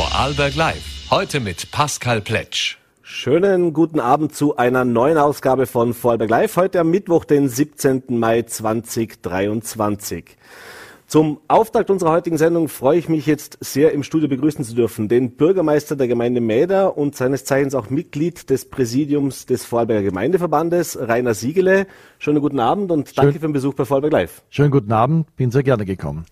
Vorarlberg Live. Heute mit Pascal Pletsch. Schönen guten Abend zu einer neuen Ausgabe von Vorarlberg Live. Heute am Mittwoch, den 17. Mai 2023. Zum Auftakt unserer heutigen Sendung freue ich mich jetzt sehr im Studio begrüßen zu dürfen, den Bürgermeister der Gemeinde Mäder und seines Zeichens auch Mitglied des Präsidiums des Vorarlberger Gemeindeverbandes, Rainer Siegele. Schönen guten Abend und danke Schön. für den Besuch bei Vorarlberg Live. Schönen guten Abend, bin sehr gerne gekommen.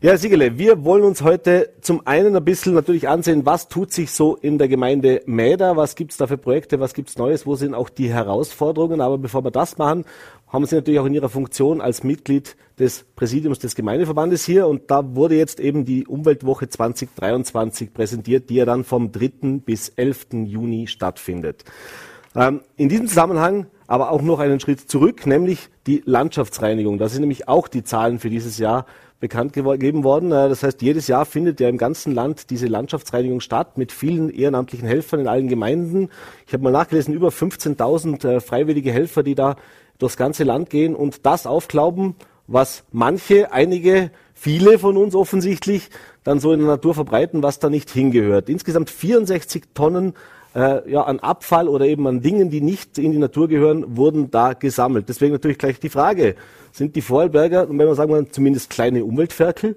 Ja, Siegele, wir wollen uns heute zum einen ein bisschen natürlich ansehen, was tut sich so in der Gemeinde Mäder, was gibt's da für Projekte, was gibt's Neues, wo sind auch die Herausforderungen. Aber bevor wir das machen, haben Sie natürlich auch in Ihrer Funktion als Mitglied des Präsidiums des Gemeindeverbandes hier und da wurde jetzt eben die Umweltwoche 2023 präsentiert, die ja dann vom 3. bis 11. Juni stattfindet. Ähm, in diesem Zusammenhang aber auch noch einen Schritt zurück, nämlich die Landschaftsreinigung. Da sind nämlich auch die Zahlen für dieses Jahr bekannt gegeben worden. Das heißt, jedes Jahr findet ja im ganzen Land diese Landschaftsreinigung statt mit vielen ehrenamtlichen Helfern in allen Gemeinden. Ich habe mal nachgelesen, über 15.000 äh, freiwillige Helfer, die da durchs ganze Land gehen und das aufglauben, was manche, einige, viele von uns offensichtlich dann so in der Natur verbreiten, was da nicht hingehört. Insgesamt 64 Tonnen äh, ja, an Abfall oder eben an Dingen, die nicht in die Natur gehören, wurden da gesammelt. Deswegen natürlich gleich die Frage, sind die Vorarlberger, wenn man sagen wir zumindest kleine Umweltferkel?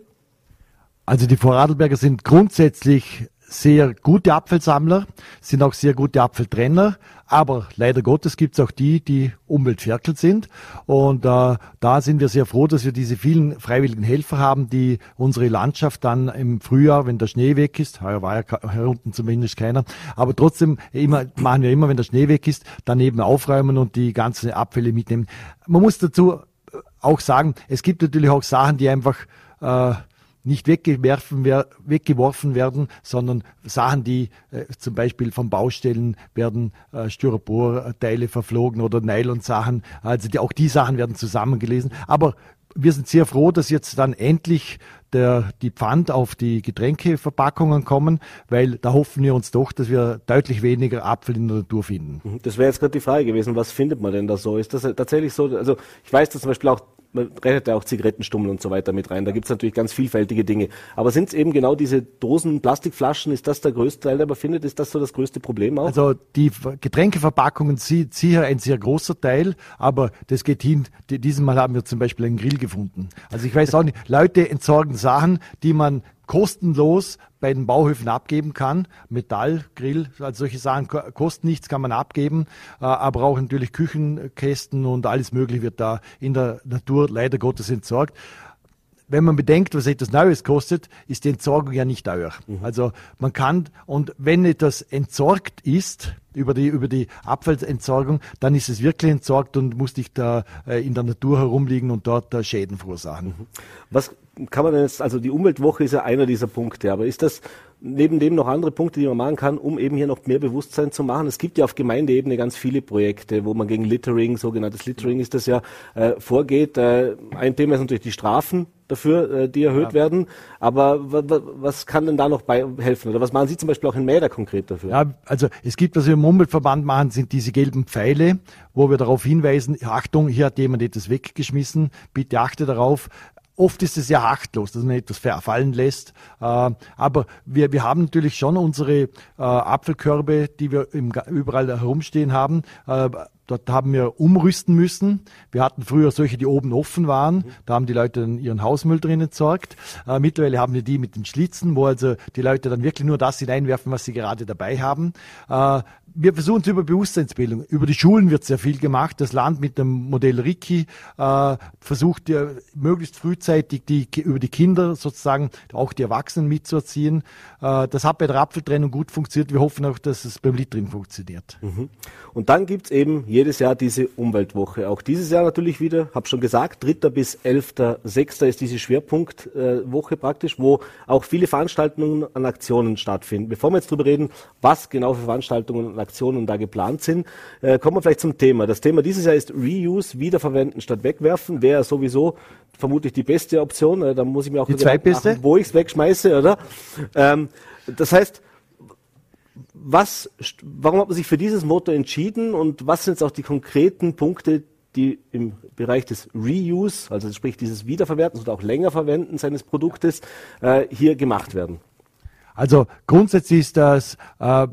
Also die Vorarlberger sind grundsätzlich sehr gute Apfelsammler, sind auch sehr gute Apfeltrenner, aber leider Gottes gibt es auch die, die Umweltferkel sind. Und äh, da sind wir sehr froh, dass wir diese vielen freiwilligen Helfer haben, die unsere Landschaft dann im Frühjahr, wenn der Schnee weg ist, heuer war ja hier unten zumindest keiner, aber trotzdem immer, machen wir immer, wenn der Schnee weg ist, daneben aufräumen und die ganzen Abfälle mitnehmen. Man muss dazu auch sagen, es gibt natürlich auch Sachen, die einfach äh, nicht weggeworfen, weggeworfen werden, sondern Sachen, die äh, zum Beispiel von Baustellen werden äh, Styroporteile verflogen oder Nylon-Sachen. Also die, auch die Sachen werden zusammengelesen. Aber wir sind sehr froh, dass jetzt dann endlich der, die Pfand auf die Getränkeverpackungen kommen, weil da hoffen wir uns doch, dass wir deutlich weniger Apfel in der Natur finden. Das wäre jetzt gerade die Frage gewesen, was findet man denn da so? Ist das tatsächlich so? Also ich weiß, dass zum Beispiel auch man rechnet ja auch Zigarettenstummel und so weiter mit rein. Da gibt es natürlich ganz vielfältige Dinge. Aber sind es eben genau diese Dosen, Plastikflaschen, ist das der größte Teil, der man findet? Ist das so das größte Problem auch? Also die Getränkeverpackungen sind sicher ein sehr großer Teil, aber das geht hin. Diesmal haben wir zum Beispiel einen Grill gefunden. Also ich weiß auch nicht, Leute entsorgen Sachen, die man kostenlos bei den Bauhöfen abgeben kann. Metall, Grill, also solche Sachen kosten nichts, kann man abgeben, äh, aber auch natürlich Küchenkästen und alles Mögliche wird da in der Natur leider Gottes entsorgt wenn man bedenkt, was etwas Neues kostet, ist die Entsorgung ja nicht teuer. Mhm. Also man kann, und wenn etwas entsorgt ist, über die, über die Abfallentsorgung, dann ist es wirklich entsorgt und muss nicht da äh, in der Natur herumliegen und dort äh, Schäden verursachen. Mhm. Was kann man denn jetzt, also die Umweltwoche ist ja einer dieser Punkte, aber ist das neben dem noch andere Punkte, die man machen kann, um eben hier noch mehr Bewusstsein zu machen? Es gibt ja auf Gemeindeebene ganz viele Projekte, wo man gegen Littering, sogenanntes Littering ist das ja, äh, vorgeht. Äh, ein Thema ist natürlich die Strafen dafür, äh, die erhöht ja. werden. Aber was kann denn da noch bei helfen? Oder was machen Sie zum Beispiel auch in Mäder konkret dafür? Ja, also es gibt, was wir im Umweltverband machen, sind diese gelben Pfeile, wo wir darauf hinweisen, Achtung, hier hat jemand etwas weggeschmissen, bitte achte darauf. Oft ist es ja achtlos, dass man etwas fallen lässt. Äh, aber wir, wir haben natürlich schon unsere äh, Apfelkörbe, die wir überall herumstehen haben. Äh, dort haben wir umrüsten müssen. Wir hatten früher solche, die oben offen waren. Da haben die Leute dann ihren Hausmüll drin entsorgt. mittlerweile haben wir die mit den Schlitzen, wo also die Leute dann wirklich nur das hineinwerfen, was sie gerade dabei haben wir versuchen es über Bewusstseinsbildung. Über die Schulen wird sehr viel gemacht. Das Land mit dem Modell Ricky äh, versucht ja möglichst frühzeitig die, über die Kinder sozusagen auch die Erwachsenen mitzuerziehen. Äh, das hat bei der Apfeltrennung gut funktioniert. Wir hoffen auch, dass es beim Littering funktioniert. Mhm. Und dann gibt's eben jedes Jahr diese Umweltwoche. Auch dieses Jahr natürlich wieder, habe schon gesagt, 3. bis 11.6. ist diese Schwerpunktwoche äh, praktisch, wo auch viele Veranstaltungen und Aktionen stattfinden. Bevor wir jetzt darüber reden, was genau für Veranstaltungen und Aktionen da geplant sind. Äh, kommen wir vielleicht zum Thema. Das Thema dieses Jahr ist Reuse, wiederverwenden statt wegwerfen. Wäre sowieso vermutlich die beste Option. Äh, da muss ich mir auch die zweitbeste, machen, wo ich es wegschmeiße, oder? Ähm, das heißt, was, warum hat man sich für dieses Motto entschieden und was sind jetzt auch die konkreten Punkte, die im Bereich des Reuse, also sprich dieses Wiederverwertens oder auch länger Verwenden seines Produktes, äh, hier gemacht werden? Also grundsätzlich ist das, äh,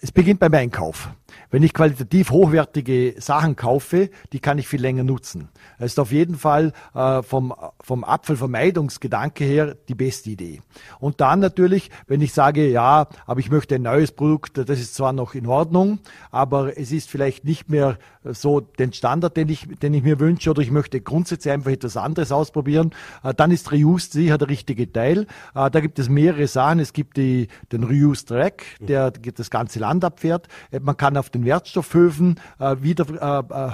es beginnt beim Einkauf. Wenn ich qualitativ hochwertige Sachen kaufe, die kann ich viel länger nutzen. Das ist auf jeden Fall äh, vom, vom Apfelvermeidungsgedanke her die beste Idee. Und dann natürlich, wenn ich sage, ja, aber ich möchte ein neues Produkt, das ist zwar noch in Ordnung, aber es ist vielleicht nicht mehr so den Standard, den ich, den ich mir wünsche, oder ich möchte grundsätzlich einfach etwas anderes ausprobieren, äh, dann ist Reused sicher der richtige Teil. Äh, da gibt es mehrere Sachen. Es gibt die, den Reused Track, der das ganze Land abfährt. Äh, man kann auf den Wertstoffhöfen äh, wieder äh, äh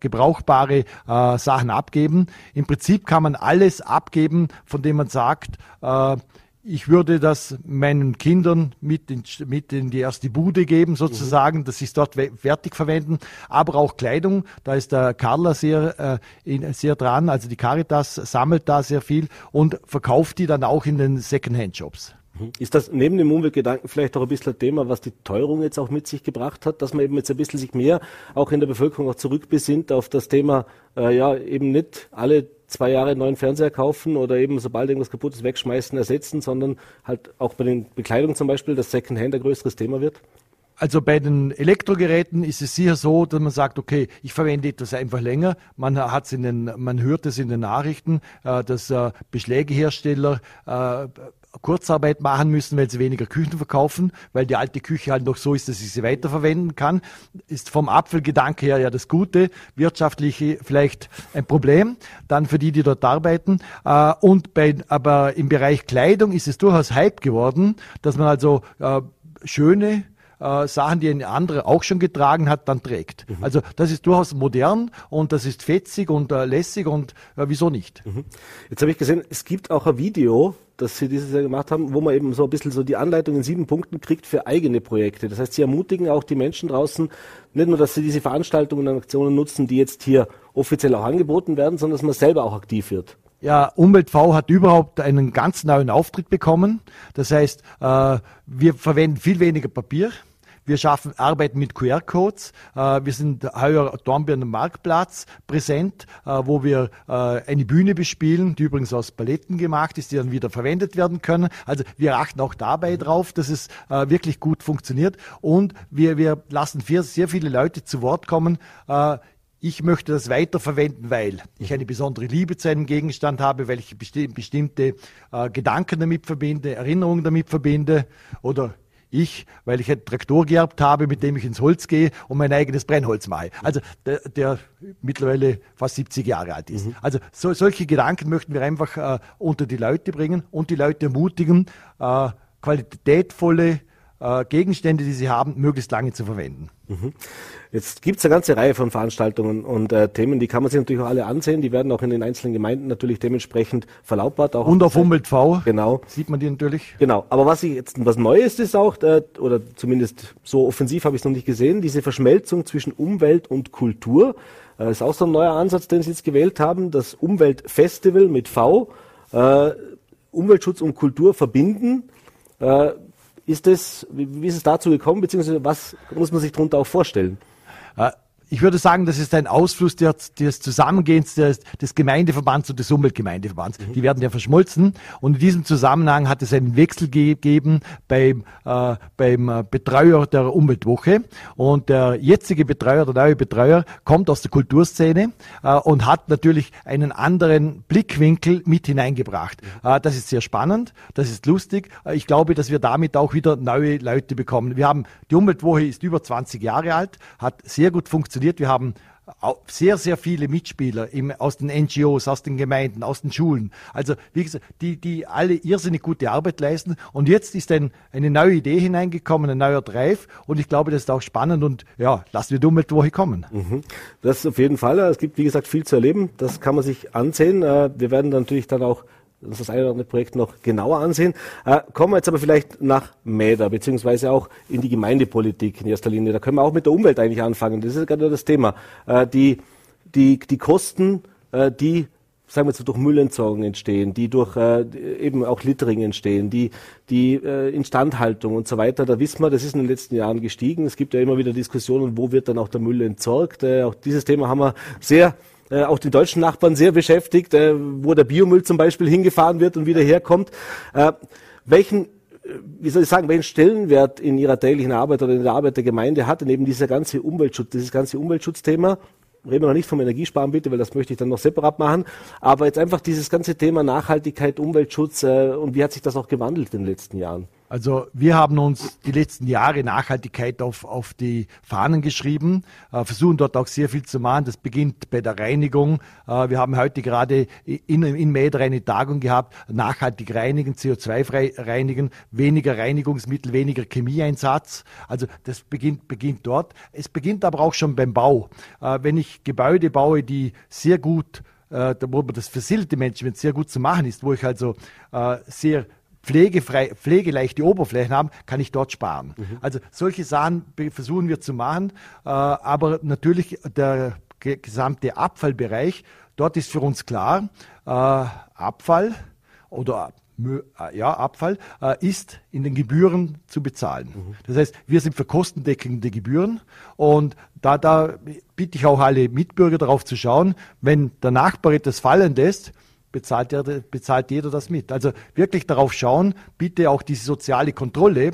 gebrauchbare äh, Sachen abgeben. Im Prinzip kann man alles abgeben, von dem man sagt, äh, ich würde das meinen Kindern mit in, mit in die erste Bude geben, sozusagen, mhm. dass sie es dort fertig verwenden. Aber auch Kleidung, da ist der Carla sehr, äh, in, sehr dran. Also die Caritas sammelt da sehr viel und verkauft die dann auch in den Secondhand-Shops. Ist das neben dem Umweltgedanken vielleicht auch ein bisschen ein Thema, was die Teuerung jetzt auch mit sich gebracht hat, dass man eben jetzt ein bisschen sich mehr auch in der Bevölkerung auch zurückbesinnt auf das Thema, äh, ja, eben nicht alle zwei Jahre einen neuen Fernseher kaufen oder eben sobald irgendwas kaputt ist wegschmeißen, ersetzen, sondern halt auch bei den Bekleidungen zum Beispiel, dass Secondhand ein größeres Thema wird? Also bei den Elektrogeräten ist es sicher so, dass man sagt, okay, ich verwende etwas einfach länger. Man hat's in den, man hört es in den Nachrichten, äh, dass äh, Beschlägehersteller äh, Kurzarbeit machen müssen, weil sie weniger Küchen verkaufen, weil die alte Küche halt noch so ist, dass ich sie weiterverwenden kann. Ist vom Apfelgedanke her ja das Gute, wirtschaftlich vielleicht ein Problem, dann für die, die dort arbeiten. Äh, und bei, aber im Bereich Kleidung ist es durchaus Hype geworden, dass man also äh, schöne äh, Sachen, die ein anderer auch schon getragen hat, dann trägt. Mhm. Also das ist durchaus modern und das ist fetzig und äh, lässig und äh, wieso nicht? Mhm. Jetzt habe ich gesehen, es gibt auch ein Video, das Sie dieses Jahr gemacht haben, wo man eben so ein bisschen so die Anleitung in sieben Punkten kriegt für eigene Projekte. Das heißt, Sie ermutigen auch die Menschen draußen, nicht nur, dass sie diese Veranstaltungen und Aktionen nutzen, die jetzt hier offiziell auch angeboten werden, sondern dass man selber auch aktiv wird. Ja, Umwelt V hat überhaupt einen ganz neuen Auftritt bekommen. Das heißt, äh, wir verwenden viel weniger Papier. Wir schaffen, arbeiten mit QR-Codes. Äh, wir sind heuer Dornbirner Marktplatz präsent, äh, wo wir äh, eine Bühne bespielen, die übrigens aus Paletten gemacht ist, die dann wieder verwendet werden können. Also wir achten auch dabei drauf, dass es wirklich gut funktioniert. Und wir, wir lassen sehr viele Leute zu Wort kommen ich möchte das weiterverwenden, weil ich eine besondere Liebe zu einem Gegenstand habe, weil ich bestimmte äh, Gedanken damit verbinde, Erinnerungen damit verbinde oder ich, weil ich einen Traktor geerbt habe, mit dem ich ins Holz gehe und mein eigenes Brennholz mache. Also der, der mittlerweile fast 70 Jahre alt ist. Mhm. Also so, solche Gedanken möchten wir einfach äh, unter die Leute bringen und die Leute ermutigen, äh, qualitätvolle äh, Gegenstände, die sie haben, möglichst lange zu verwenden. Mhm. Jetzt gibt es eine ganze Reihe von Veranstaltungen und äh, Themen, die kann man sich natürlich auch alle ansehen. Die werden auch in den einzelnen Gemeinden natürlich dementsprechend verlautbart. Auch und auf Umwelt V. Genau. Sieht man die natürlich. Genau. Aber was ich jetzt was Neues ist auch, äh, oder zumindest so offensiv habe ich es noch nicht gesehen, diese Verschmelzung zwischen Umwelt und Kultur. Äh, ist auch so ein neuer Ansatz, den Sie jetzt gewählt haben. Das Umweltfestival mit V. Äh, Umweltschutz und Kultur verbinden. Äh, ist das, wie, wie ist es dazu gekommen, beziehungsweise was muss man sich darunter auch vorstellen? Ich würde sagen, das ist ein Ausfluss des, des Zusammengehens des, des Gemeindeverbands und des Umweltgemeindeverbands. Mhm. Die werden ja verschmolzen. Und in diesem Zusammenhang hat es einen Wechsel gegeben beim, äh, beim äh, Betreuer der Umweltwoche. Und der jetzige Betreuer, der neue Betreuer, kommt aus der Kulturszene äh, und hat natürlich einen anderen Blickwinkel mit hineingebracht. Mhm. Äh, das ist sehr spannend, das ist lustig. Äh, ich glaube, dass wir damit auch wieder neue Leute bekommen. Wir haben, die Umweltwoche ist über 20 Jahre alt, hat sehr gut funktioniert funktioniert. Wir haben sehr, sehr viele Mitspieler im, aus den NGOs, aus den Gemeinden, aus den Schulen. Also, wie gesagt, die, die alle irrsinnig gute Arbeit leisten. Und jetzt ist ein, eine neue Idee hineingekommen, ein neuer Drive. Und ich glaube, das ist auch spannend. Und ja, lassen wir die Umweltwoche kommen. Mhm. Das ist auf jeden Fall. Es gibt, wie gesagt, viel zu erleben. Das kann man sich ansehen. Äh, wir werden natürlich dann auch uns das eine oder andere Projekt noch genauer ansehen. Äh, kommen wir jetzt aber vielleicht nach Mäder, beziehungsweise auch in die Gemeindepolitik in erster Linie. Da können wir auch mit der Umwelt eigentlich anfangen. Das ist gerade das Thema. Äh, die, die, die Kosten, äh, die sagen wir jetzt durch Müllentsorgung entstehen, die durch äh, eben auch Littering entstehen, die, die äh, Instandhaltung und so weiter, da wissen wir, das ist in den letzten Jahren gestiegen. Es gibt ja immer wieder Diskussionen, wo wird dann auch der Müll entsorgt. Äh, auch dieses Thema haben wir sehr äh, auch die deutschen Nachbarn sehr beschäftigt, äh, wo der Biomüll zum Beispiel hingefahren wird und wieder herkommt. Äh, welchen wie soll ich sagen, welchen Stellenwert in Ihrer täglichen Arbeit oder in der Arbeit der Gemeinde hat denn eben dieser ganze Umweltschutz, dieses ganze Umweltschutzthema? Reden wir noch nicht vom Energiesparen bitte, weil das möchte ich dann noch separat machen. Aber jetzt einfach dieses ganze Thema Nachhaltigkeit, Umweltschutz äh, und wie hat sich das auch gewandelt in den letzten Jahren? Also wir haben uns die letzten Jahre Nachhaltigkeit auf, auf die Fahnen geschrieben, äh, versuchen dort auch sehr viel zu machen. Das beginnt bei der Reinigung. Äh, wir haben heute gerade in, in Mäder eine Tagung gehabt, nachhaltig reinigen, CO2-frei reinigen, weniger Reinigungsmittel, weniger Chemieeinsatz. Also das beginnt, beginnt dort. Es beginnt aber auch schon beim Bau. Äh, wenn ich Gebäude baue, die sehr gut äh, wo das Facility Management sehr gut zu machen ist, wo ich also äh, sehr pflegefrei, pflegeleichte Oberflächen haben, kann ich dort sparen. Mhm. Also solche Sachen versuchen wir zu machen, äh, aber natürlich der gesamte Abfallbereich, dort ist für uns klar, äh, Abfall oder äh, ja, Abfall äh, ist in den Gebühren zu bezahlen. Mhm. Das heißt, wir sind für kostendeckende Gebühren und da, da bitte ich auch alle Mitbürger darauf zu schauen, wenn der Nachbar etwas fallen lässt, bezahlt, der, bezahlt jeder das mit. Also wirklich darauf schauen, bitte auch diese soziale Kontrolle,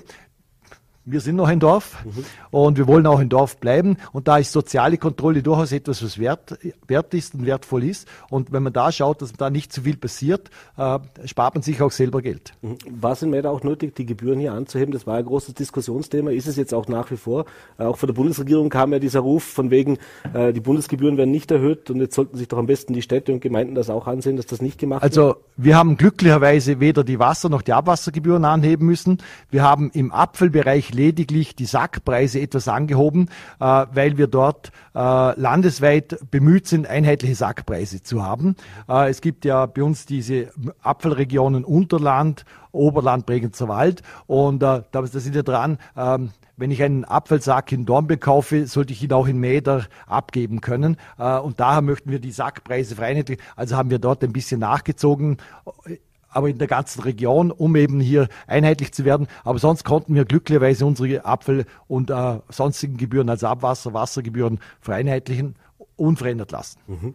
wir sind noch ein Dorf mhm. und wir wollen auch ein Dorf bleiben. Und da ist soziale Kontrolle durchaus etwas, was wert, wert ist und wertvoll ist. Und wenn man da schaut, dass da nicht zu viel passiert, äh, spart man sich auch selber Geld. Mhm. War es in Mäder auch nötig, die Gebühren hier anzuheben? Das war ein großes Diskussionsthema. Ist es jetzt auch nach wie vor? Äh, auch von der Bundesregierung kam ja dieser Ruf von wegen, äh, die Bundesgebühren werden nicht erhöht und jetzt sollten sich doch am besten die Städte und Gemeinden das auch ansehen, dass das nicht gemacht also, wird. Also wir haben glücklicherweise weder die Wasser- noch die Abwassergebühren anheben müssen. Wir haben im Apfelbereich lediglich die Sackpreise etwas angehoben, äh, weil wir dort äh, landesweit bemüht sind, einheitliche Sackpreise zu haben. Äh, es gibt ja bei uns diese Apfelregionen Unterland, Oberland, Bregenzer Wald und äh, da sind wir dran, ähm, wenn ich einen Apfelsack in Dornbirn kaufe, sollte ich ihn auch in Mäder abgeben können. Und daher möchten wir die Sackpreise vereinheitlichen. Also haben wir dort ein bisschen nachgezogen aber in der ganzen Region, um eben hier einheitlich zu werden. Aber sonst konnten wir glücklicherweise unsere Apfel- und äh, sonstigen Gebühren, also Abwasser, Wassergebühren vereinheitlichen, unverändert lassen. Mhm.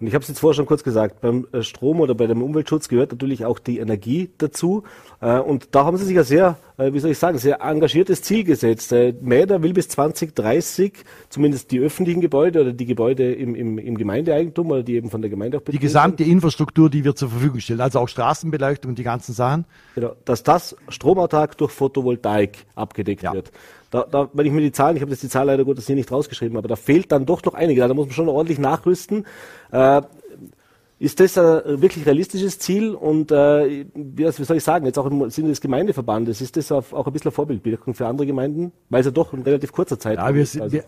Und ich habe es jetzt vorher schon kurz gesagt, beim äh, Strom oder bei dem Umweltschutz gehört natürlich auch die Energie dazu. Äh, und da haben Sie sich ja sehr, äh, wie soll ich sagen, sehr engagiertes Ziel gesetzt. Mäder will bis 2030 zumindest die öffentlichen Gebäude oder die Gebäude im, im, im Gemeindeeigentum oder die eben von der Gemeinde auch Die gesamte sind. Infrastruktur, die wir zur Verfügung stellen, also auch Straßenbeleuchtung und die ganzen Sachen. Genau, dass das stromautark durch Photovoltaik abgedeckt ja. wird. Da, da, wenn ich mir die Zahlen, ich habe jetzt die Zahl leider Gottes hier nicht rausgeschrieben, aber da fehlt dann doch noch einige. Da muss man schon ordentlich nachrüsten. Äh, ist das ein wirklich realistisches Ziel und äh, wie, soll ich sagen, jetzt auch im Sinne des Gemeindeverbandes, ist das auch ein bisschen Vorbildwirkung für andere Gemeinden, weil es ja doch in relativ kurzer Zeit ja, wir sind, also. wir,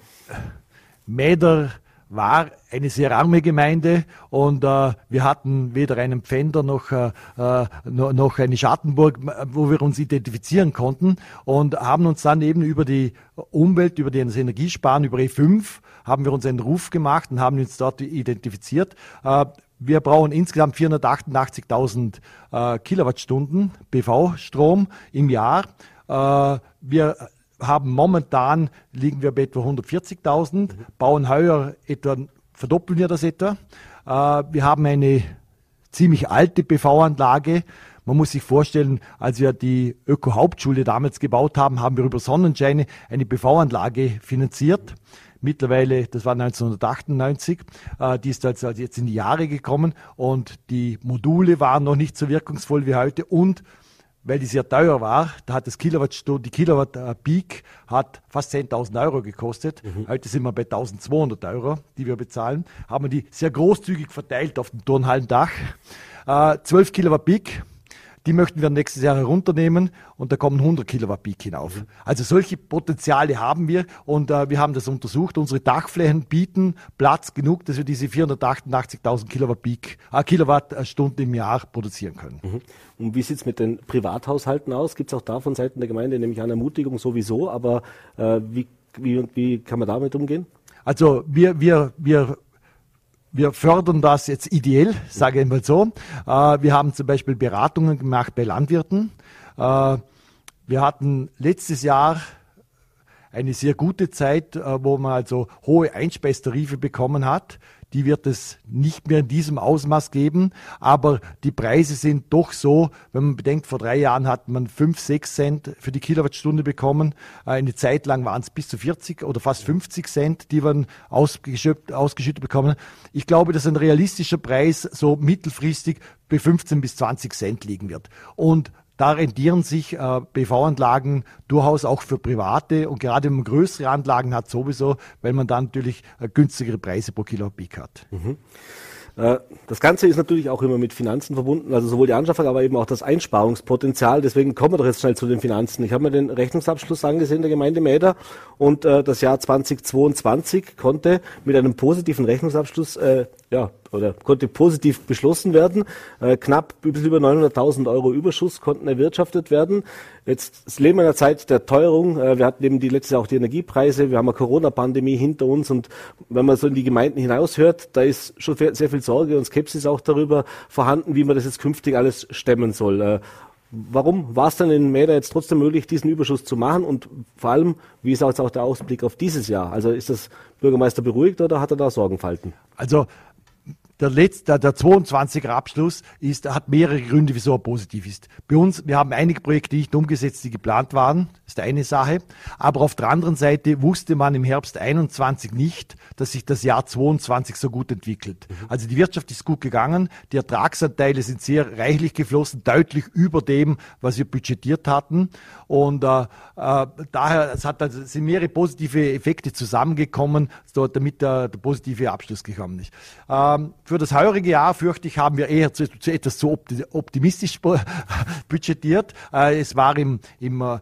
Mäder war eine sehr arme Gemeinde und äh, wir hatten weder einen Pfänder noch, äh, äh noch eine Schattenburg, wo wir uns identifizieren konnten und haben uns dann eben über die Umwelt, über das Energiesparen, über E5 haben wir uns einen Ruf gemacht und haben uns dort identifiziert. Äh, wir brauchen insgesamt 488.000 äh, Kilowattstunden PV-Strom im Jahr. Äh, wir haben momentan, liegen wir bei etwa 140.000, mhm. bauen heuer etwa, verdoppeln wir das etwa. Äh, wir haben eine ziemlich alte PV-Anlage. Man muss sich vorstellen, als wir die Öko-Hauptschule damals gebaut haben, haben wir über Sonnenscheine eine PV-Anlage finanziert. Mittlerweile, das war 1998, äh, die ist also jetzt in die Jahre gekommen und die Module waren noch nicht so wirkungsvoll wie heute und weil die sehr teuer war, da hat das Kilowattstunde, die Kilowatt Peak hat fast 10.000 Euro gekostet. Mhm. Heute sind wir bei 1.200 Euro, die wir bezahlen. Haben wir die sehr großzügig verteilt auf dem Turnhallendach. Äh, 12 Kilowatt Peak die möchten wir nächstes Jahr herunternehmen und da kommen 100 Kilowatt Peak hinauf. Mhm. Also solche Potenziale haben wir und äh, wir haben das untersucht. Unsere Dachflächen bieten Platz genug, dass wir diese 488.000 Kilowatt Peak, äh, Kilowattstunden im Jahr produzieren können. Mhm. Und wie sieht's mit den Privathaushalten aus? Gibt es auch da von Seiten der Gemeinde nämlich eine Ermutigung sowieso, aber äh, wie, wie, wie kann man damit umgehen? Also wir, wir, wir wir fördern das jetzt ideell, sage ich mal so. Äh, wir haben zum Beispiel Beratungen gemacht bei Landwirten. Äh, wir hatten letztes Jahr eine sehr gute Zeit, äh, wo man also hohe Einspeistarife bekommen hat. Die wird es nicht mehr in diesem Ausmaß geben. Aber die Preise sind doch so, wenn man bedenkt, vor drei Jahren hat man fünf, sechs Cent für die Kilowattstunde bekommen. Äh, eine Zeit lang waren es bis zu 40 oder fast 50 Cent, die man ausgeschüttet, ausgeschüttet bekommen. Ich glaube, dass ein realistischer Preis so mittelfristig bei 15 bis 20 Cent liegen wird. Und da rentieren sich äh, PV-Anlagen durchaus auch für Private und gerade wenn man größere Anlagen hat sowieso, weil man dann natürlich äh, günstigere Preise pro Kilo Peak hat. Mhm. Äh, das Ganze ist natürlich auch immer mit Finanzen verbunden, also sowohl die Anschaffung, aber eben auch das Einsparungspotenzial. Deswegen kommen wir doch jetzt schnell zu den Finanzen. Ich habe mir den Rechnungsabschluss angesehen der Gemeinde Mäder und äh, das Jahr 2022 konnte mit einem positiven Rechnungsabschluss äh, ja, oder konnte positiv beschlossen werden. Äh, knapp über 900.000 Euro Überschuss konnten erwirtschaftet werden. Jetzt leben wir in einer Zeit der Teuerung. Äh, wir hatten eben die letzte auch die Energiepreise. Wir haben eine Corona-Pandemie hinter uns. Und wenn man so in die Gemeinden hinaushört, da ist schon sehr viel Sorge und Skepsis auch darüber vorhanden, wie man das jetzt künftig alles stemmen soll. Äh, warum war es dann in Mäder jetzt trotzdem möglich, diesen Überschuss zu machen? Und vor allem, wie ist auch der Ausblick auf dieses Jahr? Also ist das Bürgermeister beruhigt oder hat er da Sorgenfalten? Also der letzte, der 22er Abschluss ist, hat mehrere Gründe, wieso er positiv ist. Bei uns, wir haben einige Projekte nicht umgesetzt, die geplant waren, ist eine Sache. Aber auf der anderen Seite wusste man im Herbst 21 nicht, dass sich das Jahr 22 so gut entwickelt. Mhm. Also die Wirtschaft ist gut gegangen, die Ertragsanteile sind sehr reichlich geflossen, deutlich über dem, was wir budgetiert hatten. Und äh, äh, daher es hat also, sind mehrere positive Effekte zusammengekommen, so, damit der, der positive Abschluss gekommen ist. Ähm, für das heurige Jahr, fürchte ich, haben wir eher zu, zu etwas zu optimistisch budgetiert. Äh, es war im, im äh,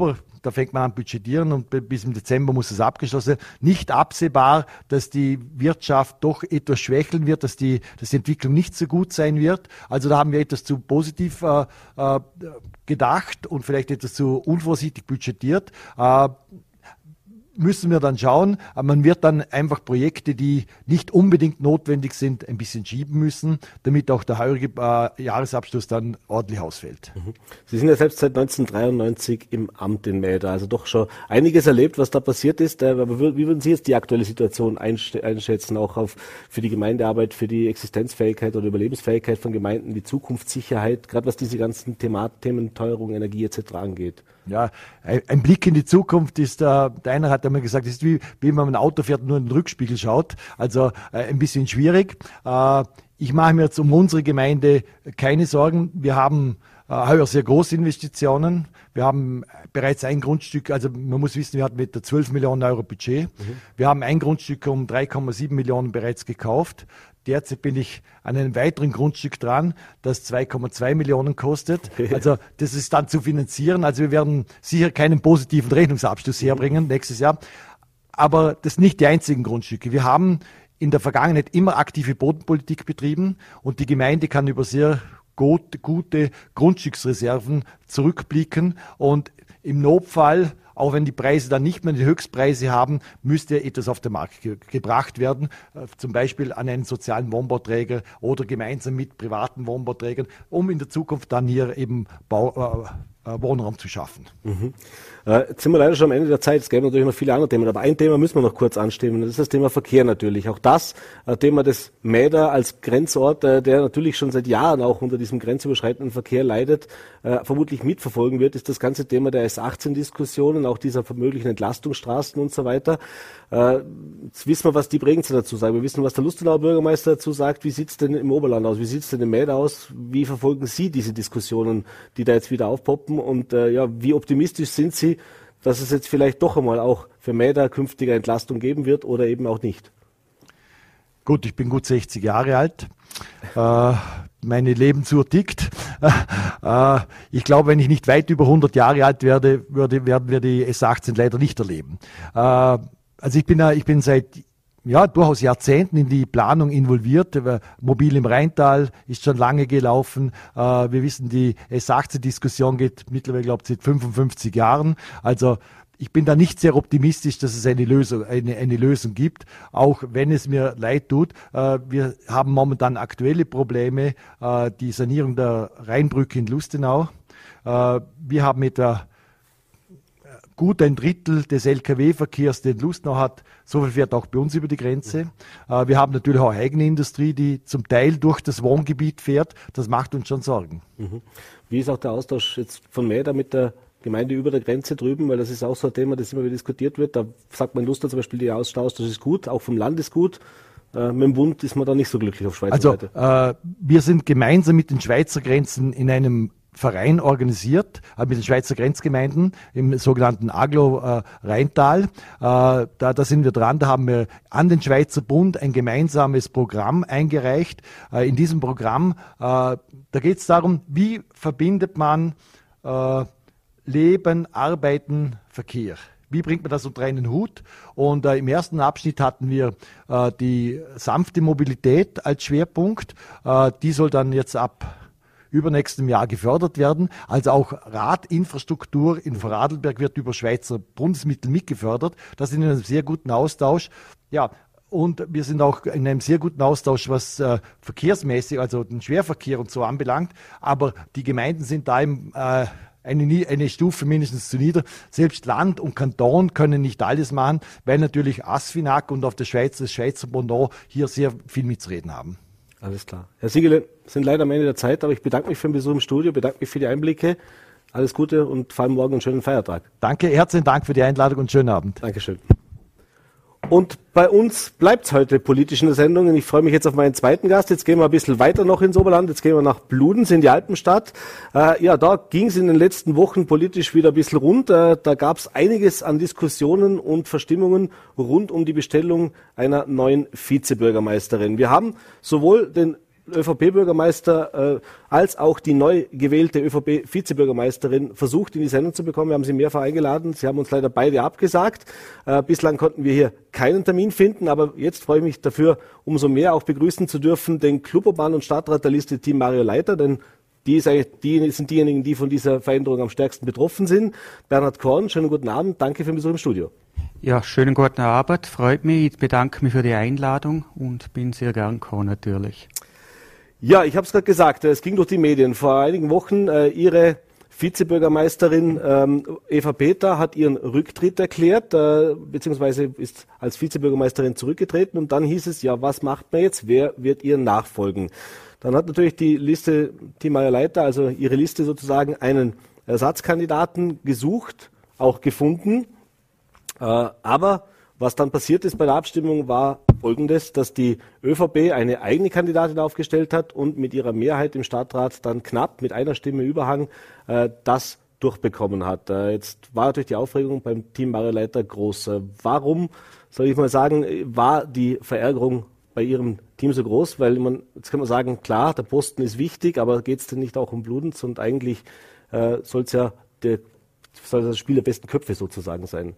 Oktober da fängt man an budgetieren und bis im Dezember muss es abgeschlossen sein. Nicht absehbar, dass die Wirtschaft doch etwas schwächeln wird, dass die, dass die Entwicklung nicht so gut sein wird. Also da haben wir etwas zu positiv äh, äh, gedacht und vielleicht etwas zu unvorsichtig budgetiert. Äh, müssen wir dann schauen. Man wird dann einfach Projekte, die nicht unbedingt notwendig sind, ein bisschen schieben müssen, damit auch der heurige äh, Jahresabschluss dann ordentlich ausfällt. Mhm. Sie sind ja selbst seit 1993 im Amt in Mäder, also doch schon einiges erlebt, was da passiert ist. Äh, aber wie würden Sie jetzt die aktuelle Situation einschätzen, auch auf, für die Gemeindearbeit, für die Existenzfähigkeit oder Überlebensfähigkeit von Gemeinden, die Zukunftssicherheit, gerade was diese ganzen Themen Teuerung, Energie etc. angeht? Ja, ein Blick in die Zukunft ist, äh, der hat einmal gesagt, ist wie, wie wenn man ein Auto fährt und nur in den Rückspiegel schaut. Also äh, ein bisschen schwierig. Äh, ich mache mir jetzt um unsere Gemeinde keine Sorgen. Wir haben heuer sehr große Investitionen. Wir haben bereits ein Grundstück, also man muss wissen, wir hatten mit der 12 Millionen Euro Budget. Mhm. Wir haben ein Grundstück um 3,7 Millionen bereits gekauft. Derzeit bin ich an einem weiteren Grundstück dran, das 2,2 Millionen kostet. Also das ist dann zu finanzieren. Also wir werden sicher keinen positiven Rechnungsabschluss herbringen nächstes Jahr. Aber das sind nicht die einzigen Grundstücke. Wir haben in der Vergangenheit immer aktive Bodenpolitik betrieben und die Gemeinde kann über sehr gut, gute Grundstücksreserven zurückblicken. Und im Notfall auch wenn die Preise dann nicht mehr die Höchstpreise haben, müsste etwas auf den Markt ge gebracht werden, äh, zum Beispiel an einen sozialen Wohnbauträger oder gemeinsam mit privaten Wohnbauträgern, um in der Zukunft dann hier eben Bau, äh, Wohnraum zu schaffen. Mhm. Äh, jetzt sind wir leider schon am Ende der Zeit. Es gäbe natürlich noch viele andere Themen, aber ein Thema müssen wir noch kurz anstimmen. Das ist das Thema Verkehr natürlich. Auch das äh, Thema des Mäder als Grenzort, äh, der natürlich schon seit Jahren auch unter diesem grenzüberschreitenden Verkehr leidet, äh, vermutlich mitverfolgen wird, ist das ganze Thema der S18-Diskussionen, auch dieser möglichen Entlastungsstraßen und so weiter. Äh, jetzt wissen wir, was die Bregenzer dazu sagen. Wir wissen, was der Lustenauer Bürgermeister dazu sagt. Wie sieht es denn im Oberland aus? Wie sieht es denn im Mäder aus? Wie verfolgen Sie diese Diskussionen, die da jetzt wieder aufpoppen? Und äh, ja, wie optimistisch sind Sie, dass es jetzt vielleicht doch einmal auch für Mäder künftige Entlastung geben wird oder eben auch nicht? Gut, ich bin gut 60 Jahre alt. Äh, meine Lebensuhr tickt. Äh, ich glaube, wenn ich nicht weit über 100 Jahre alt werde, würde, werden wir die S18 leider nicht erleben. Äh, also ich bin, ich bin seit ja, durchaus Jahrzehnten in die Planung involviert. Mobil im Rheintal ist schon lange gelaufen. Äh, wir wissen, die S18-Diskussion geht mittlerweile, glaube ich, seit 55 Jahren. Also ich bin da nicht sehr optimistisch, dass es eine Lösung, eine, eine Lösung gibt, auch wenn es mir leid tut. Äh, wir haben momentan aktuelle Probleme, äh, die Sanierung der Rheinbrücke in Lustenau. Wir haben etwa gut ein Drittel des Lkw-Verkehrs, den Lust noch hat, so viel fährt auch bei uns über die Grenze. Äh, wir haben natürlich auch eigene Industrie, die zum Teil durch das Wohngebiet fährt. Das macht uns schon Sorgen. Mhm. Wie ist auch der Austausch jetzt von Mäder mit der Gemeinde über der Grenze drüben, weil das ist auch so ein Thema, das immer wieder diskutiert wird. Da sagt man Luster zum Beispiel, die Austausch ist gut, auch vom Land ist gut. Äh, mit dem Bund ist man da nicht so glücklich auf Schweizer also, Seite. Äh, wir sind gemeinsam mit den Schweizer Grenzen in einem Verein organisiert äh, mit den Schweizer Grenzgemeinden im sogenannten Aglo äh. Äh, da, da sind wir dran. Da haben wir an den Schweizer Bund ein gemeinsames Programm eingereicht. In diesem Programm, da geht es darum, wie verbindet man Leben, Arbeiten, Verkehr. Wie bringt man das unter einen Hut? Und äh, im ersten Abschnitt hatten wir äh, die sanfte Mobilität als Schwerpunkt. Äh, die soll dann jetzt ab übernächstem Jahr gefördert werden. Also auch Radinfrastruktur in Vorarlberg wird über Schweizer Bundesmittel mitgefördert. Das ist in einem sehr guten Austausch. Ja, und wir sind auch in einem sehr guten Austausch, was äh, verkehrsmäßig, also den Schwerverkehr und so anbelangt. Aber die Gemeinden sind da im äh, eine, eine Stufe mindestens zu nieder. Selbst Land und Kanton können nicht alles machen, weil natürlich Asfinag und auf der Schweiz das Schweizer Bondon hier sehr viel mitzureden haben. Alles klar. Herr Siegele, sind leider am Ende der Zeit, aber ich bedanke mich für den Besuch im Studio, bedanke mich für die Einblicke. Alles Gute und vor allem morgen einen schönen Feiertag. Danke, herzlichen Dank für die Einladung und schönen Abend. Dankeschön. Und bei uns bleibt es heute politisch in der Sendung. Und ich freue mich jetzt auf meinen zweiten Gast. Jetzt gehen wir ein bisschen weiter noch ins Oberland. Jetzt gehen wir nach Bludenz in die Alpenstadt. Äh, ja, da ging es in den letzten Wochen politisch wieder ein bisschen rund. Äh, da gab es einiges an Diskussionen und Verstimmungen rund um die Bestellung einer neuen Vizebürgermeisterin. Wir haben sowohl den ÖVP-Bürgermeister äh, als auch die neu gewählte ÖVP-Vizebürgermeisterin versucht, in die Sendung zu bekommen. Wir haben sie mehrfach eingeladen. Sie haben uns leider beide abgesagt. Äh, bislang konnten wir hier keinen Termin finden, aber jetzt freue ich mich dafür, umso mehr auch begrüßen zu dürfen, den Clubobahn und Stadtrat der Liste Team Mario Leiter, denn die, die sind diejenigen, die von dieser Veränderung am stärksten betroffen sind. Bernhard Korn, schönen guten Abend. Danke für den Besuch im Studio. Ja, schönen guten Abend. Freut mich. Ich bedanke mich für die Einladung und bin sehr gern gekommen natürlich. Ja, ich habe es gerade gesagt, es ging durch die Medien. Vor einigen Wochen äh, Ihre Vizebürgermeisterin ähm, Eva Peter hat ihren Rücktritt erklärt, äh, beziehungsweise ist als Vizebürgermeisterin zurückgetreten und dann hieß es, ja, was macht man jetzt? Wer wird ihr nachfolgen? Dann hat natürlich die Liste Timaya Leiter, also ihre Liste sozusagen, einen Ersatzkandidaten gesucht, auch gefunden. Äh, aber was dann passiert ist bei der Abstimmung war folgendes, dass die ÖVP eine eigene Kandidatin aufgestellt hat und mit ihrer Mehrheit im Stadtrat dann knapp mit einer Stimme Überhang äh, das durchbekommen hat. Äh, jetzt war natürlich die Aufregung beim Team Leiter groß. Äh, warum, soll ich mal sagen, war die Verärgerung bei Ihrem Team so groß? Weil man, jetzt kann man sagen, klar, der Posten ist wichtig, aber geht es denn nicht auch um Bludenz? Und eigentlich äh, soll es ja der, soll das Spiel der besten Köpfe sozusagen sein.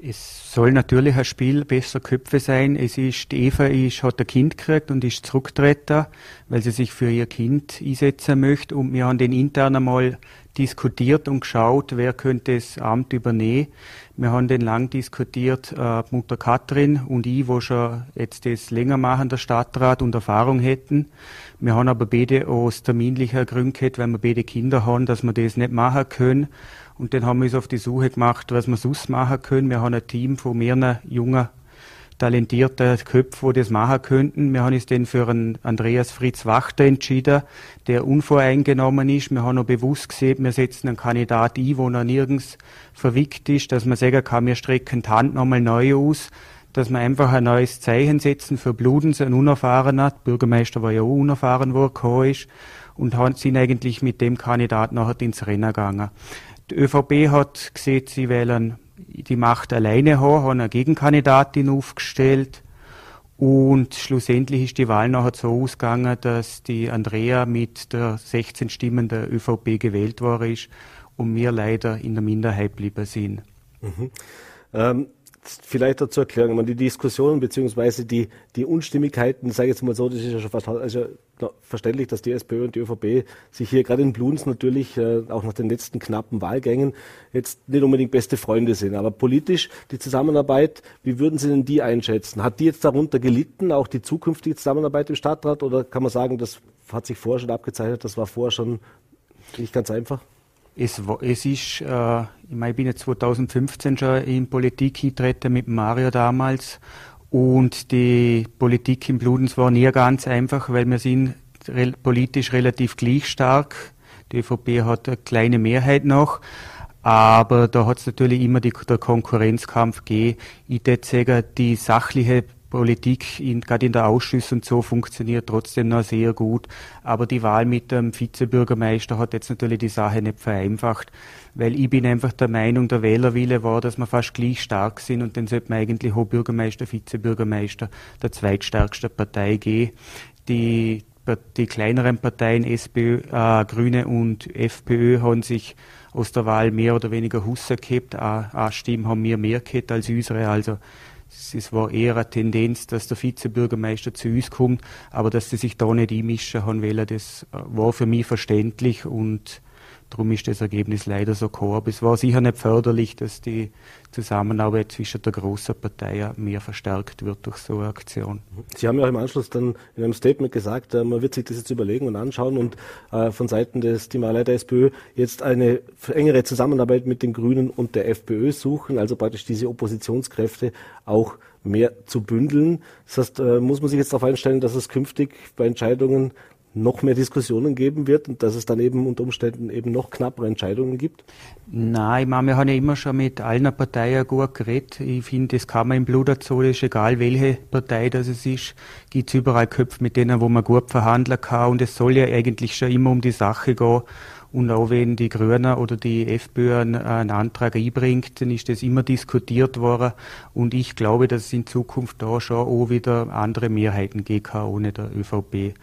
Es soll natürlich ein Spiel besser Köpfe sein. Es ist, Eva ist, hat ein Kind gekriegt und ist zurückgetreten, weil sie sich für ihr Kind einsetzen möchte. Und wir haben den intern einmal diskutiert und geschaut, wer könnte das Amt übernehmen. Wir haben den lang diskutiert, äh, Mutter Katrin und ich, wo schon jetzt das länger machen, der Stadtrat und Erfahrung hätten. Wir haben aber beide aus terminlicher Gründen gehabt, weil wir beide Kinder haben, dass wir das nicht machen können. Und dann haben wir uns auf die Suche gemacht, was wir sonst machen können. Wir haben ein Team von mehreren jungen, talentierten Köpfen, die das machen könnten. Wir haben uns dann für einen Andreas Fritz Wachter entschieden, der unvoreingenommen ist. Wir haben auch bewusst gesehen, wir setzen einen Kandidat ein, wo noch nirgends verwickt ist, dass man sagen kann, wir strecken die Hand nochmal neu aus dass wir einfach ein neues Zeichen setzen für Bludens, ein Unerfahrener. Der Bürgermeister war ja auch unerfahren, wo er ist. Und sind eigentlich mit dem Kandidat nachher ins Rennen gegangen. Die ÖVP hat gesehen, sie wollen die Macht alleine haben, haben eine Gegenkandidatin aufgestellt. Und schlussendlich ist die Wahl nachher so ausgegangen, dass die Andrea mit der 16 Stimmen der ÖVP gewählt worden ist und wir leider in der Minderheit geblieben sind. Mhm. Ähm, vielleicht dazu erklären, man die Diskussionen beziehungsweise die, die Unstimmigkeiten, sage ich jetzt mal so, das ist ja schon fast also, verständlich, dass die SPÖ und die ÖVP sich hier gerade in Bluns natürlich äh, auch nach den letzten knappen Wahlgängen jetzt nicht unbedingt beste Freunde sind. Aber politisch die Zusammenarbeit, wie würden Sie denn die einschätzen? Hat die jetzt darunter gelitten, auch die zukünftige Zusammenarbeit im Stadtrat, oder kann man sagen, das hat sich vorher schon abgezeichnet, das war vorher schon nicht ganz einfach? Es, es ist, äh, ich, meine, ich bin jetzt 2015 schon in Politik getreten mit Mario damals und die Politik im Bludens war nie ganz einfach, weil wir sind re politisch relativ gleich stark. Die ÖVP hat eine kleine Mehrheit noch. Aber da hat es natürlich immer die, der Konkurrenzkampf gegeben. Ich würde sagen, die sachliche Politik, in, gerade in der Ausschüsse und so, funktioniert trotzdem noch sehr gut. Aber die Wahl mit dem Vizebürgermeister hat jetzt natürlich die Sache nicht vereinfacht, weil ich bin einfach der Meinung, der Wählerwille war, dass wir fast gleich stark sind und dann sollte man eigentlich hoch Bürgermeister, Vizebürgermeister der zweitstärksten Partei gehen. Die, die kleineren Parteien, SPÖ, äh, Grüne und FPÖ, haben sich aus der Wahl mehr oder weniger Husser gehabt. Eine Stimme haben wir mehr gehabt als unsere. Also es war eher eine Tendenz, dass der Vizebürgermeister zu uns kommt, aber dass sie sich da nicht einmischen haben wollen, das äh, war für mich verständlich und darum ist das Ergebnis leider so. Aber es war sicher nicht förderlich, dass die Zusammenarbeit zwischen der großen Partei mehr verstärkt wird durch so eine Aktion. Sie haben ja auch im Anschluss dann in einem Statement gesagt, äh, man wird sich das jetzt überlegen und anschauen und äh, von Seiten des Timalei der SPÖ jetzt eine engere Zusammenarbeit mit den Grünen und der FPÖ suchen, also praktisch diese Oppositionskräfte auch mehr zu bündeln. Das heißt, äh, muss man sich jetzt darauf einstellen, dass es künftig bei Entscheidungen noch mehr Diskussionen geben wird und dass es dann eben unter Umständen eben noch knappere Entscheidungen gibt? Nein, ich meine, wir haben ja immer schon mit allen Parteien gut geredet. Ich finde, das kann man im Blut dazu, ist egal welche Partei das es ist, gibt es überall Köpfe, mit denen wo man gut verhandeln kann und es soll ja eigentlich schon immer um die Sache gehen. Und auch wenn die Grünen oder die FPÖ einen, einen Antrag einbringt, dann ist das immer diskutiert worden. Und ich glaube, dass es in Zukunft da schon auch wieder andere Mehrheiten geben kann, ohne der ÖVP.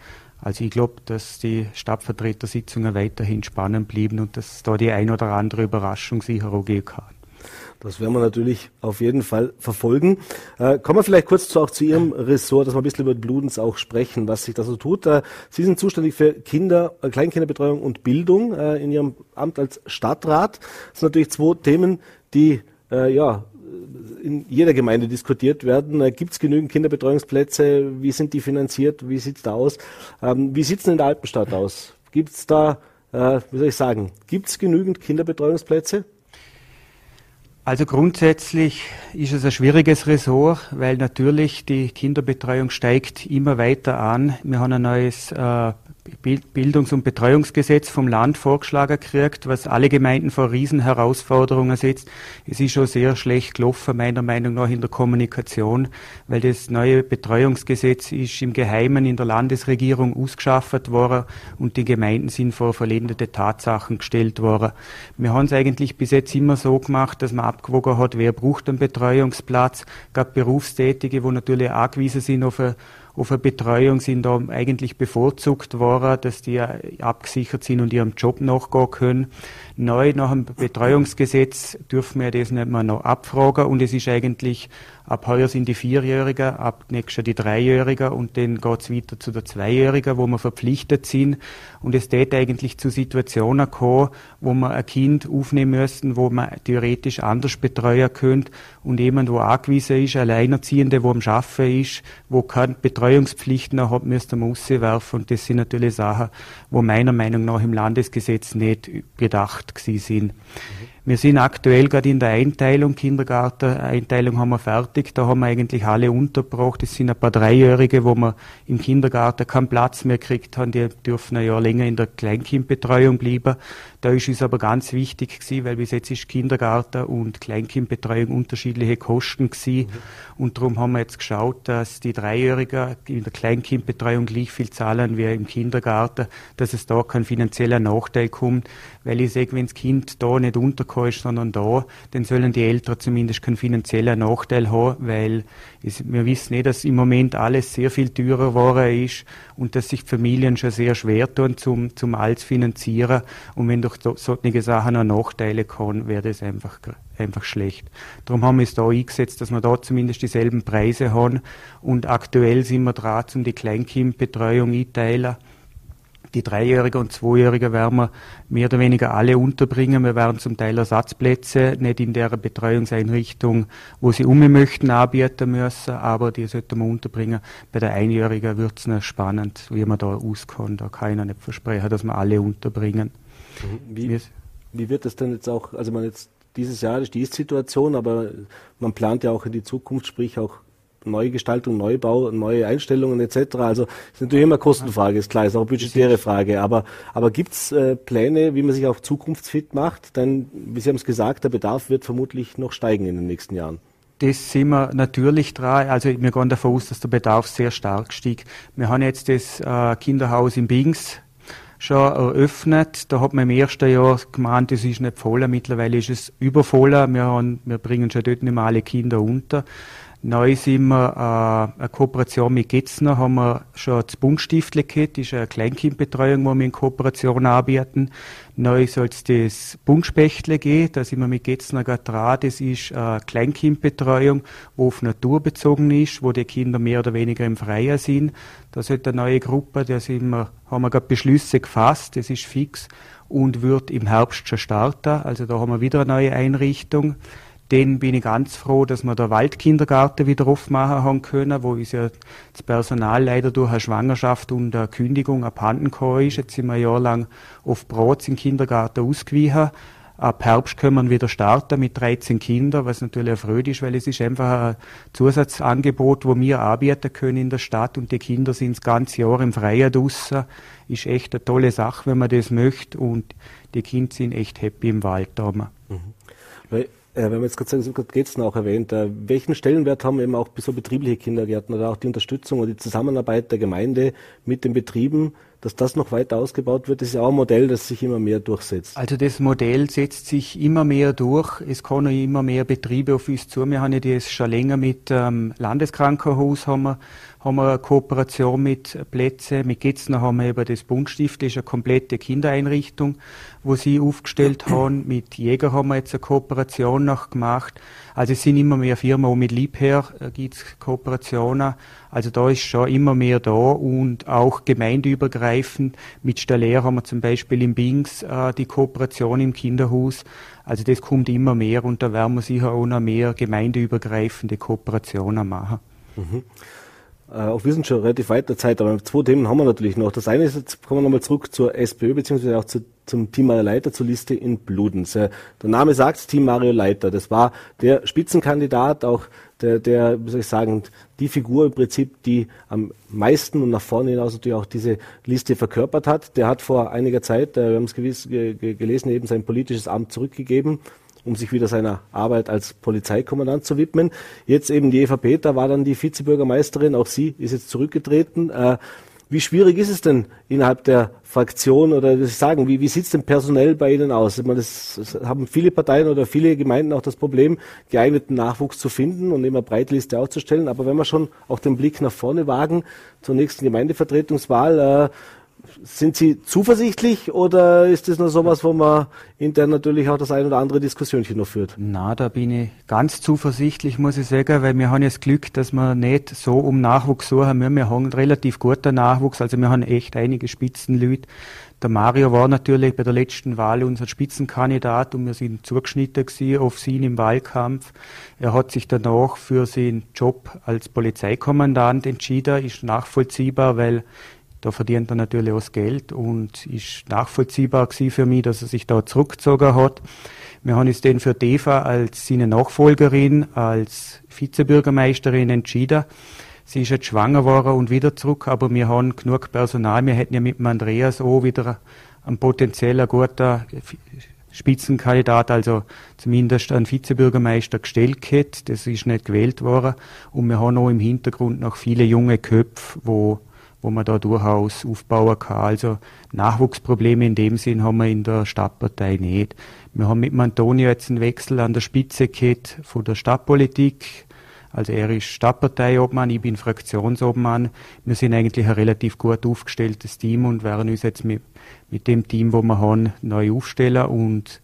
Also ich glaube, dass die Stadtvertretersitzungen weiterhin spannend blieben und dass da die ein oder andere Überraschung sicher auch geben kann. Das werden wir natürlich auf jeden Fall verfolgen. Äh, kommen wir vielleicht kurz zu, auch zu Ihrem Ressort, dass wir ein bisschen über Bludens auch sprechen, was sich da so tut. Äh, Sie sind zuständig für Kinder, äh, Kleinkinderbetreuung und Bildung äh, in Ihrem Amt als Stadtrat. Das sind natürlich zwei Themen, die äh, ja in jeder Gemeinde diskutiert werden. Äh, Gibt es genügend Kinderbetreuungsplätze? Wie sind die finanziert? Wie sieht es da aus? Ähm, wie sieht es in der Alpenstadt aus? Gibt es da, äh, wie soll ich sagen, gibt es genügend Kinderbetreuungsplätze? Also grundsätzlich ist es ein schwieriges Ressort, weil natürlich die Kinderbetreuung steigt immer weiter an. Wir haben ein neues äh, Bildungs- und Betreuungsgesetz vom Land vorgeschlagen gekriegt, was alle Gemeinden vor Riesenherausforderungen setzt. Es ist schon sehr schlecht gelaufen, meiner Meinung nach, in der Kommunikation, weil das neue Betreuungsgesetz ist im Geheimen in der Landesregierung ausgeschafft worden und die Gemeinden sind vor verlendete Tatsachen gestellt worden. Wir haben es eigentlich bis jetzt immer so gemacht, dass man abgewogen hat, wer braucht einen Betreuungsplatz, gab Berufstätige, wo natürlich angewiesen sind auf eine auf eine Betreuung sind da eigentlich bevorzugt worden, dass die abgesichert sind und ihrem Job nachgehen können. Neu nach dem Betreuungsgesetz dürfen wir das nicht mehr noch abfragen und es ist eigentlich Ab heuer sind die Vierjährigen, ab nächstes Jahr die Dreijährigen und dann geht's weiter zu der Zweijährigen, wo wir verpflichtet sind. Und es geht eigentlich zu Situationen kommen, wo man ein Kind aufnehmen müssen, wo man theoretisch anders betreuen könnte und jemand, wo angewiesen ist, Alleinerziehende, wo am Schaffen ist, wo keine Betreuungspflichten hat, müsste man rauswerfen. Und das sind natürlich Sachen, wo meiner Meinung nach im Landesgesetz nicht bedacht gewesen sind. Mhm. Wir sind aktuell gerade in der Einteilung, Kindergarten-Einteilung haben wir fertig. Da haben wir eigentlich alle untergebracht. Es sind ein paar Dreijährige, wo wir im Kindergarten keinen Platz mehr gekriegt haben. Die dürfen ein Jahr länger in der Kleinkindbetreuung bleiben. Da ist es aber ganz wichtig gewesen, weil bis jetzt ist Kindergarten und Kleinkindbetreuung unterschiedliche Kosten gewesen. Mhm. Und darum haben wir jetzt geschaut, dass die Dreijährigen in der Kleinkindbetreuung gleich viel zahlen wie im Kindergarten, dass es da kein finanzieller Nachteil kommt. Weil ich sage, wenn das Kind da nicht unterkommt, sondern da, dann sollen die Eltern zumindest keinen finanziellen Nachteil haben, weil es, wir wissen nicht, dass im Moment alles sehr viel teurer geworden ist und dass sich Familien schon sehr schwer tun zum, zum alles finanzieren. Und wenn durch solche Sachen noch Nachteile kommen, wäre das einfach, einfach schlecht. Darum haben wir es da eingesetzt, dass wir da zumindest dieselben Preise haben. Und aktuell sind wir dran, um die Kleinkindbetreuung einteilen die Dreijährigen und Zweijährigen werden wir mehr oder weniger alle unterbringen. Wir werden zum Teil Ersatzplätze nicht in der Betreuungseinrichtung, wo sie um möchten, anbieten müssen, aber die sollten wir unterbringen. Bei der Einjährigen wird es noch spannend, wie man da auskommt. Da kann ich noch nicht versprechen, dass wir alle unterbringen. Wie, Wie wird das denn jetzt auch, also man jetzt dieses Jahr ist die Ist-Situation, aber man plant ja auch in die Zukunft, sprich auch Neugestaltung, Neubau, neue Einstellungen etc. Also ist natürlich immer Kostenfrage, ist klar, ist auch budgetäre Frage. Aber, aber gibt es äh, Pläne, wie man sich auch zukunftsfit macht? Denn, wie Sie haben es gesagt, der Bedarf wird vermutlich noch steigen in den nächsten Jahren. Das sind wir natürlich dran. Also wir gehen davon aus, dass der Bedarf sehr stark stieg. Wir haben jetzt das äh, Kinderhaus in Bings schon eröffnet. Da hat man im ersten Jahr gemeint, es ist nicht voll. Mittlerweile ist es übervoll. Wir, haben, wir bringen schon dort nicht mehr alle Kinder unter. Neu sind wir äh, eine Kooperation mit Getzner, haben wir schon das Buntstiftle gehabt, das ist eine Kleinkindbetreuung, wo wir in Kooperation arbeiten. Neu soll es das Buntspechtle gehen, da sind wir mit Getzner gerade dran, das ist eine Kleinkindbetreuung, wo auf Natur bezogen ist, wo die Kinder mehr oder weniger im Freien sind. Da sollte eine neue Gruppe, da sind wir, haben wir gerade Beschlüsse gefasst, das ist fix und wird im Herbst schon starten, also da haben wir wieder eine neue Einrichtung. Den bin ich ganz froh, dass wir den Waldkindergarten wieder aufmachen haben können, wo uns ja das Personal leider durch eine Schwangerschaft und eine Kündigung abhanden gekommen ist. Jetzt sind wir ein Jahr lang auf Brot im Kindergarten ausgewichen. Ab Herbst können wir wieder starten mit 13 Kindern, was natürlich erfreut ist, weil es ist einfach ein Zusatzangebot, wo wir arbeiten können in der Stadt und die Kinder sind das ganze Jahr im Freien draussen. Ist echt eine tolle Sache, wenn man das möchte und die Kinder sind echt happy im Wald da. Mhm. Äh, wenn man jetzt gerade Getzen auch erwähnt, äh, welchen Stellenwert haben eben auch so betriebliche Kindergärten oder auch die Unterstützung und die Zusammenarbeit der Gemeinde mit den Betrieben, dass das noch weiter ausgebaut wird, ist ja auch ein Modell, das sich immer mehr durchsetzt. Also das Modell setzt sich immer mehr durch. Es kommen immer mehr Betriebe auf uns zu. Wir haben ja das schon länger mit ähm, Landeskrankenhaus haben wir, haben wir eine Kooperation mit Plätzen. Mit Getzner haben wir eben das Buntstift, das ist eine komplette Kindereinrichtung, wo sie aufgestellt haben. Mit Jäger haben wir jetzt eine Kooperation noch gemacht. Also es sind immer mehr Firmen, auch mit Liebherr äh, gibt es Kooperationen. Also da ist schon immer mehr da und auch gemeindeübergreifend. Mit Staller haben wir zum Beispiel in Bings äh, die Kooperation im Kinderhaus. Also das kommt immer mehr und da werden wir sicher auch noch mehr gemeindeübergreifende Kooperationen machen. Mhm. Äh, auch wir sind schon relativ weit der Zeit, aber zwei Themen haben wir natürlich noch. Das eine ist, jetzt kommen wir nochmal zurück zur SPÖ, beziehungsweise auch zu, zum Team Mario Leiter, zur Liste in Bludenz. Äh, der Name sagt Team Mario Leiter. Das war der Spitzenkandidat, auch der, der, wie soll ich sagen, die Figur im Prinzip, die am meisten und nach vorne hinaus natürlich auch diese Liste verkörpert hat. Der hat vor einiger Zeit, äh, wir haben es gewiss, gelesen, eben sein politisches Amt zurückgegeben um sich wieder seiner Arbeit als Polizeikommandant zu widmen. Jetzt eben die Eva Peter war dann die Vizebürgermeisterin, auch sie ist jetzt zurückgetreten. Äh, wie schwierig ist es denn innerhalb der Fraktion oder Sie sagen, wie, wie sieht es denn personell bei Ihnen aus? Ich meine, das haben viele Parteien oder viele Gemeinden auch das Problem, geeigneten Nachwuchs zu finden und immer Breitliste aufzustellen. Aber wenn wir schon auch den Blick nach vorne wagen zur nächsten Gemeindevertretungswahl, äh, sind Sie zuversichtlich oder ist das nur sowas, wo man intern natürlich auch das ein oder andere Diskussionchen noch führt? Na, da bin ich ganz zuversichtlich, muss ich sagen, weil wir haben ja das Glück, dass wir nicht so um Nachwuchs suchen. Wir, wir haben relativ guter Nachwuchs, also wir haben echt einige Spitzenleute. Der Mario war natürlich bei der letzten Wahl unser Spitzenkandidat und wir sind zugeschnitten auf ihn im Wahlkampf. Er hat sich danach für seinen Job als Polizeikommandant entschieden, ist nachvollziehbar, weil da verdient er natürlich auch das Geld und ist nachvollziehbar für mich, dass er sich da zurückgezogen hat. Wir haben uns den für Deva als seine Nachfolgerin, als Vizebürgermeisterin entschieden. Sie ist jetzt schwanger geworden und wieder zurück, aber wir haben genug Personal. Wir hätten ja mit dem Andreas auch wieder einen potenziell guter Spitzenkandidat, also zumindest einen Vizebürgermeister gestellt gehabt. Das ist nicht gewählt worden. Und wir haben auch im Hintergrund noch viele junge Köpfe, wo wo man da durchaus aufbauen kann. Also Nachwuchsprobleme in dem Sinn haben wir in der Stadtpartei nicht. Wir haben mit Antonio jetzt einen Wechsel an der Spitze gehabt von der Stadtpolitik. Also er ist Stadtparteiobmann, ich bin Fraktionsobmann. Wir sind eigentlich ein relativ gut aufgestelltes Team und werden uns jetzt mit, mit dem Team, wo wir haben, neu aufstellen und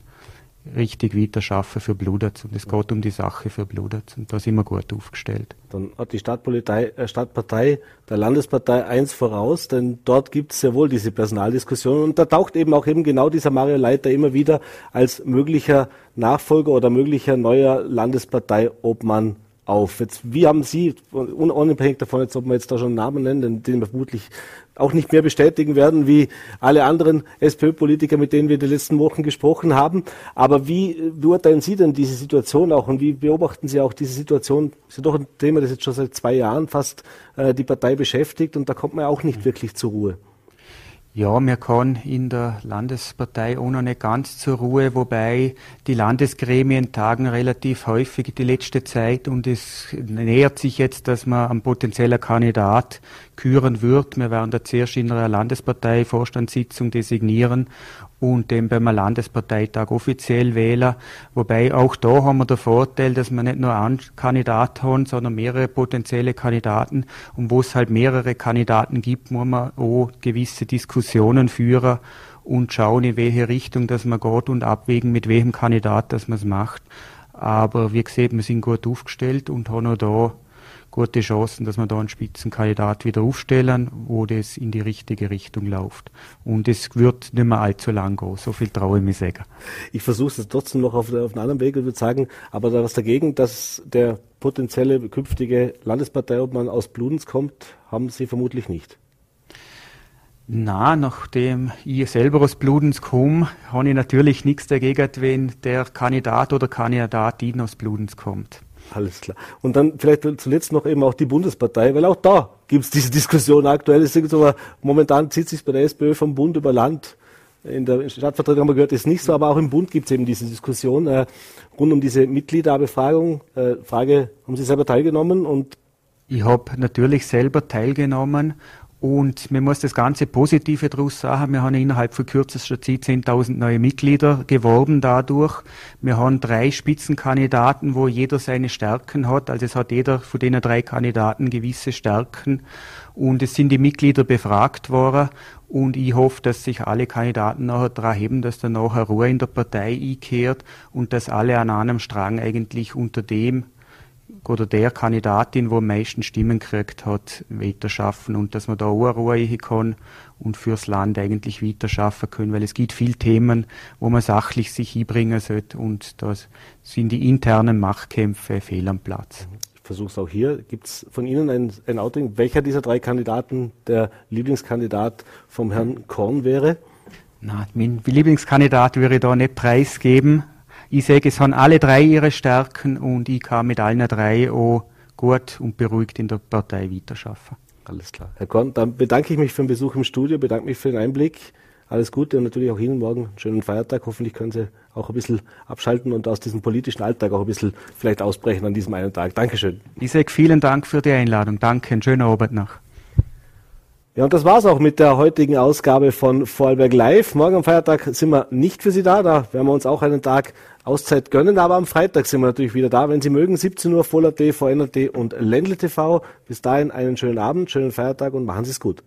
richtig weiter schaffen für Bluderz. Und es geht um die Sache für Bluderz. Und da sind wir gut aufgestellt. Dann hat die Stadtpolitei, äh, Stadtpartei der Landespartei eins voraus, denn dort gibt es sehr wohl diese Personaldiskussion. Und da taucht eben auch eben genau dieser Mario Leiter immer wieder als möglicher Nachfolger oder möglicher neuer Landesparteiobmann auf. Jetzt, wie haben Sie, unabhängig davon, jetzt, ob wir jetzt da schon einen Namen nennen, den, wir vermutlich auch nicht mehr bestätigen werden wie alle anderen SPÖ-Politiker, mit denen wir die letzten Wochen gesprochen haben. Aber wie beurteilen Sie denn diese Situation auch und wie beobachten Sie auch diese Situation? Das ist ja doch ein Thema, das jetzt schon seit zwei Jahren fast äh, die Partei beschäftigt und da kommt man ja auch nicht wirklich zur Ruhe. Ja, wir kommen in der Landespartei auch noch nicht ganz zur Ruhe, wobei die Landesgremien tagen relativ häufig die letzte Zeit und es nähert sich jetzt, dass man ein potenzieller Kandidat küren wird. Wir werden da zuerst in einer Landespartei-Vorstandssitzung designieren und den beim Landesparteitag offiziell wählen. Wobei auch da haben wir den Vorteil, dass wir nicht nur einen Kandidat haben, sondern mehrere potenzielle Kandidaten. Und wo es halt mehrere Kandidaten gibt, muss man auch gewisse Diskussionen führen und schauen, in welche Richtung dass man geht und abwägen, mit welchem Kandidat dass man es macht. Aber wie gesagt, wir sind gut aufgestellt und haben auch da gute Chancen, dass wir da einen Spitzenkandidat wieder aufstellen, wo das in die richtige Richtung läuft. Und es wird nicht mehr allzu lang gehen. So viel traue ich mir sagen. Ich versuche es trotzdem noch auf, auf einen anderen Weg und würde sagen, aber da was dagegen, dass der potenzielle künftige Landesparteiobmann aus Bludenz kommt, haben Sie vermutlich nicht. Na, nachdem ich selber aus Bludenz komme, habe ich natürlich nichts dagegen, wenn der Kandidat oder Kandidatin aus Bludenz kommt. Alles klar. Und dann vielleicht zuletzt noch eben auch die Bundespartei, weil auch da gibt es diese Diskussion aktuell. Ist aber momentan zieht sich bei der SPÖ vom Bund über Land. In der Stadtvertretung haben wir gehört, ist nicht so, aber auch im Bund gibt es eben diese Diskussion äh, rund um diese Mitgliederbefragung. Äh, Frage, haben Sie selber teilgenommen? Und ich habe natürlich selber teilgenommen und man muss das Ganze Positive daraus sagen. Wir haben innerhalb von kürzester Zeit 10.000 neue Mitglieder geworben dadurch. Wir haben drei Spitzenkandidaten, wo jeder seine Stärken hat. Also es hat jeder von den drei Kandidaten gewisse Stärken. Und es sind die Mitglieder befragt worden. Und ich hoffe, dass sich alle Kandidaten nachher daran heben, dass dann nachher Ruhe in der Partei einkehrt und dass alle an einem Strang eigentlich unter dem oder der Kandidatin, wo am meisten Stimmen gekriegt hat, weiter schaffen und dass man da auch Ruhe kann und fürs Land eigentlich weiter schaffen können, weil es gibt viele Themen, wo man sachlich sich hinbringen sollte und da sind die internen Machtkämpfe fehl am Platz. Ich versuche es auch hier. Gibt es von Ihnen ein, ein Outing, welcher dieser drei Kandidaten der Lieblingskandidat vom Herrn Korn wäre? Na, mein Lieblingskandidat würde ich da nicht preisgeben, ich sage, es haben alle drei ihre Stärken und ich kann mit allen drei auch gut und beruhigt in der Partei weiterschaffen. Alles klar. Herr Korn, dann bedanke ich mich für den Besuch im Studio, bedanke mich für den Einblick. Alles Gute und natürlich auch Ihnen morgen einen schönen Feiertag. Hoffentlich können Sie auch ein bisschen abschalten und aus diesem politischen Alltag auch ein bisschen vielleicht ausbrechen an diesem einen Tag. Dankeschön. Ich sage vielen Dank für die Einladung. Danke, einen schönen Abend noch. Ja, und das war's auch mit der heutigen Ausgabe von Vorarlberg Live. Morgen am Feiertag sind wir nicht für Sie da. Da werden wir uns auch einen Tag Auszeit gönnen. Aber am Freitag sind wir natürlich wieder da, wenn Sie mögen. 17 Uhr, Voller TV, VNRT und Ländle TV. Bis dahin einen schönen Abend, schönen Feiertag und machen Sie es gut.